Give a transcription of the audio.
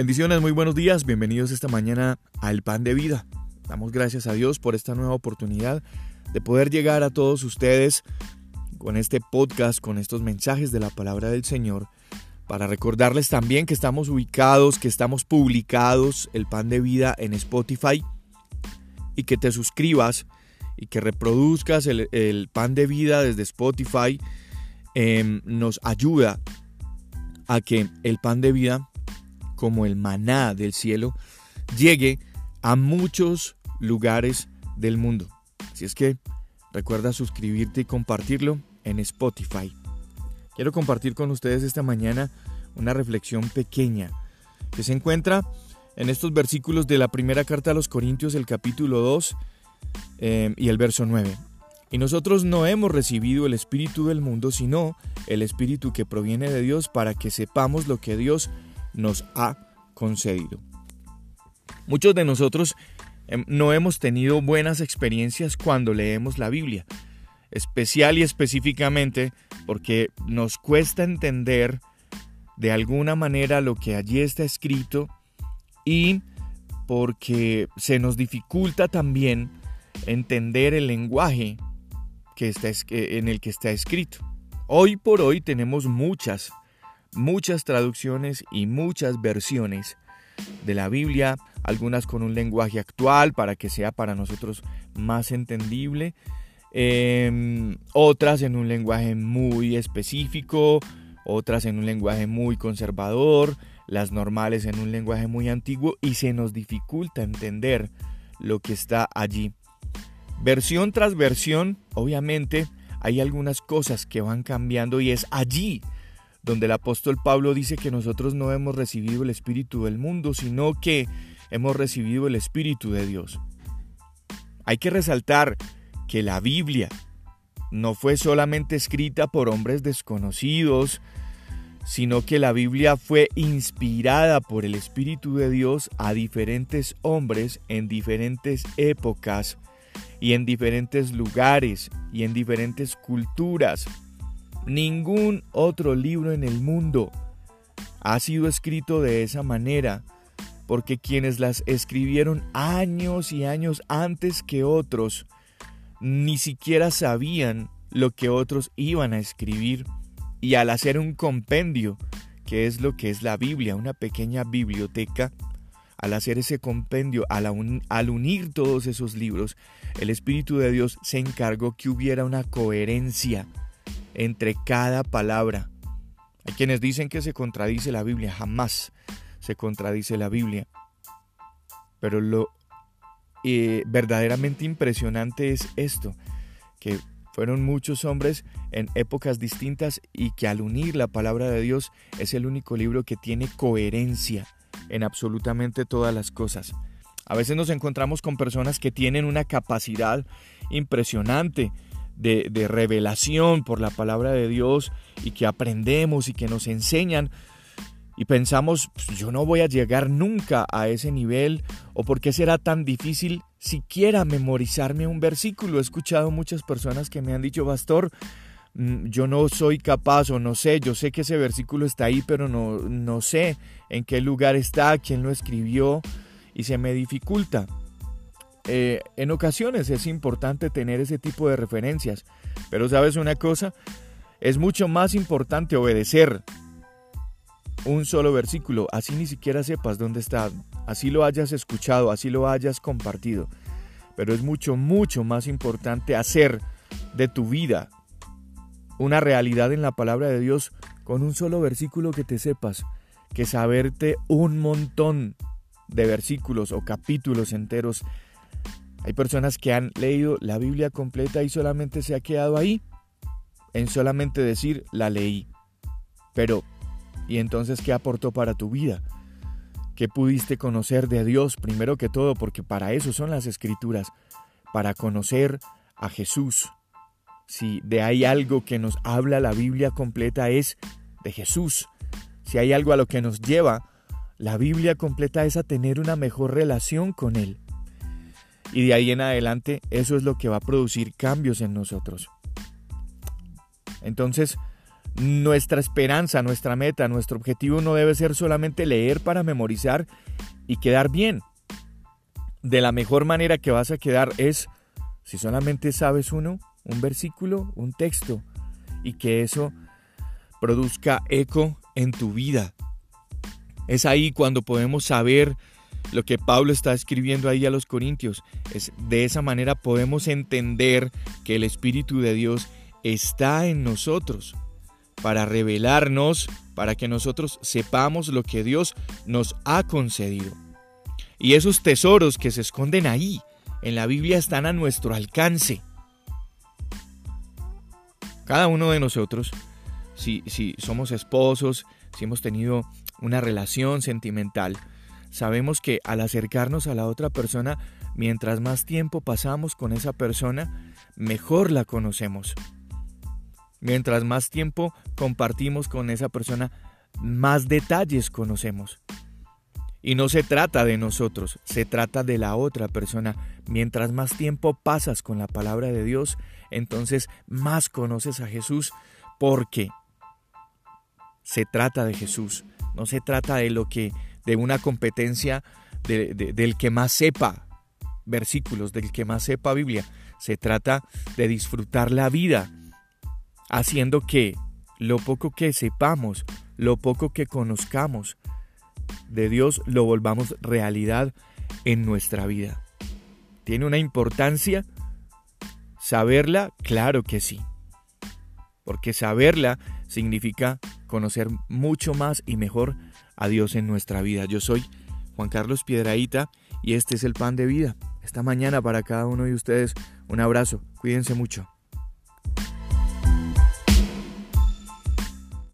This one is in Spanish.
Bendiciones, muy buenos días, bienvenidos esta mañana al Pan de Vida. Damos gracias a Dios por esta nueva oportunidad de poder llegar a todos ustedes con este podcast, con estos mensajes de la palabra del Señor, para recordarles también que estamos ubicados, que estamos publicados el Pan de Vida en Spotify y que te suscribas y que reproduzcas el, Pan de Vida desde Spotify. Em, nos ayuda a que el Pan de Vida como el maná del cielo llegue a muchos lugares del mundo. Así es que recuerda suscribirte y compartirlo en Spotify. Quiero compartir con ustedes esta mañana una reflexión pequeña que se encuentra en estos versículos de la primera carta a los Corintios, el capítulo 2 eh, y el verso 9. Y nosotros no hemos recibido el Espíritu del mundo, sino el Espíritu que proviene de Dios para que sepamos lo que Dios nos ha concedido. Muchos de nosotros em, no hemos tenido buenas experiencias cuando leemos la Biblia, especial y específicamente porque nos cuesta entender de alguna manera lo que allí está escrito y porque se nos dificulta también entender el lenguaje que está, en el que está escrito. Hoy por hoy tenemos muchas muchas traducciones y muchas versiones de la Biblia, algunas con un lenguaje actual para que sea para nosotros más entendible, em, otras en un lenguaje muy específico, otras en un lenguaje muy conservador, las normales en un lenguaje muy antiguo y se nos dificulta entender lo que está allí. Versión tras versión, obviamente, hay algunas cosas que van cambiando y es allí donde el apóstol Pablo dice que nosotros no hemos recibido el Espíritu del mundo, sino que hemos recibido el Espíritu de Dios. Hay que resaltar que la Biblia no fue solamente escrita por hombres desconocidos, sino que la Biblia fue inspirada por el Espíritu de Dios a diferentes hombres en diferentes épocas y en diferentes lugares y en diferentes culturas. Ningún otro libro en el mundo ha sido escrito de esa manera, porque quienes las escribieron años y años antes que otros, ni siquiera sabían lo que otros iban a escribir, y al hacer un compendio, que es lo que es la Biblia, una pequeña biblioteca, al hacer ese compendio, al, unir todos esos libros, el Espíritu de Dios se encargó que hubiera una coherencia entre cada palabra. Hay quienes dicen que se contradice la Biblia, jamás se contradice la Biblia. Pero lo eh, verdaderamente impresionante es esto, que fueron muchos hombres en épocas distintas y que al unir la palabra de Dios es el único libro que tiene coherencia en absolutamente todas las cosas. A veces nos encontramos con personas que tienen una capacidad impresionante de, revelación por la palabra de Dios y que aprendemos y que nos enseñan y pensamos, pues, yo no voy a llegar nunca a ese nivel o por qué será tan difícil siquiera memorizarme un versículo. He escuchado muchas personas que me han dicho, pastor, mm, yo no soy capaz o no sé, yo sé que ese versículo está ahí, pero no, no sé en qué lugar está, quién lo escribió y se me dificulta. Eh, en ocasiones es importante tener ese tipo de referencias, pero sabes una cosa, es mucho más importante obedecer un solo versículo, así ni siquiera sepas dónde está, así lo hayas escuchado, así lo hayas compartido, pero es mucho, mucho más importante hacer de tu vida una realidad en la palabra de Dios con un solo versículo que te sepas, que saberte un montón de versículos o capítulos enteros hay personas que han leído la Biblia completa y solamente se ha quedado ahí, en solamente decir la leí. Pero, ¿y entonces qué aportó para tu vida? ¿Qué pudiste conocer de Dios primero que todo? Porque para eso son las escrituras, para conocer a Jesús. Si de ahí algo que nos habla la Biblia completa es de Jesús. Si hay algo a lo que nos lleva, la Biblia completa es a tener una mejor relación con Él. Y de ahí en adelante eso es lo que va a producir cambios en nosotros. Entonces, Nuestra esperanza, nuestra meta, nuestro objetivo no debe ser solamente leer para memorizar y quedar bien. De la mejor manera que vas a quedar es si solamente sabes uno, un versículo, un texto, y que eso produzca eco en tu vida. Es ahí cuando podemos saber lo que Pablo está escribiendo ahí a los Corintios. Es de esa manera podemos entender que el Espíritu de Dios está en nosotros para revelarnos, para que nosotros sepamos lo que Dios nos ha concedido. Y esos tesoros que se esconden ahí en la Biblia están a nuestro alcance. Cada uno de nosotros, si, si somos esposos, si hemos tenido una relación sentimental, sabemos que al acercarnos a la otra persona, mientras más tiempo pasamos con esa persona, mejor la conocemos. Mientras más tiempo compartimos con esa persona, más detalles conocemos. Y no se trata de nosotros, se trata de la otra persona. Mientras más tiempo pasas con la palabra de Dios, entonces más conoces a Jesús porque se trata de Jesús, no se trata de lo que de una competencia del que más sepa versículos, del que más sepa Biblia. Se trata de disfrutar la vida, haciendo que lo poco que sepamos, lo poco que conozcamos de Dios, lo volvamos realidad en nuestra vida. ¿Tiene una importancia saberla? Claro que sí. Porque saberla significa conocer mucho más y mejor a Dios en nuestra vida. Yo soy Juan Carlos Piedraíta y este es el pan de vida. Esta mañana para cada uno de ustedes un abrazo. Cuídense mucho.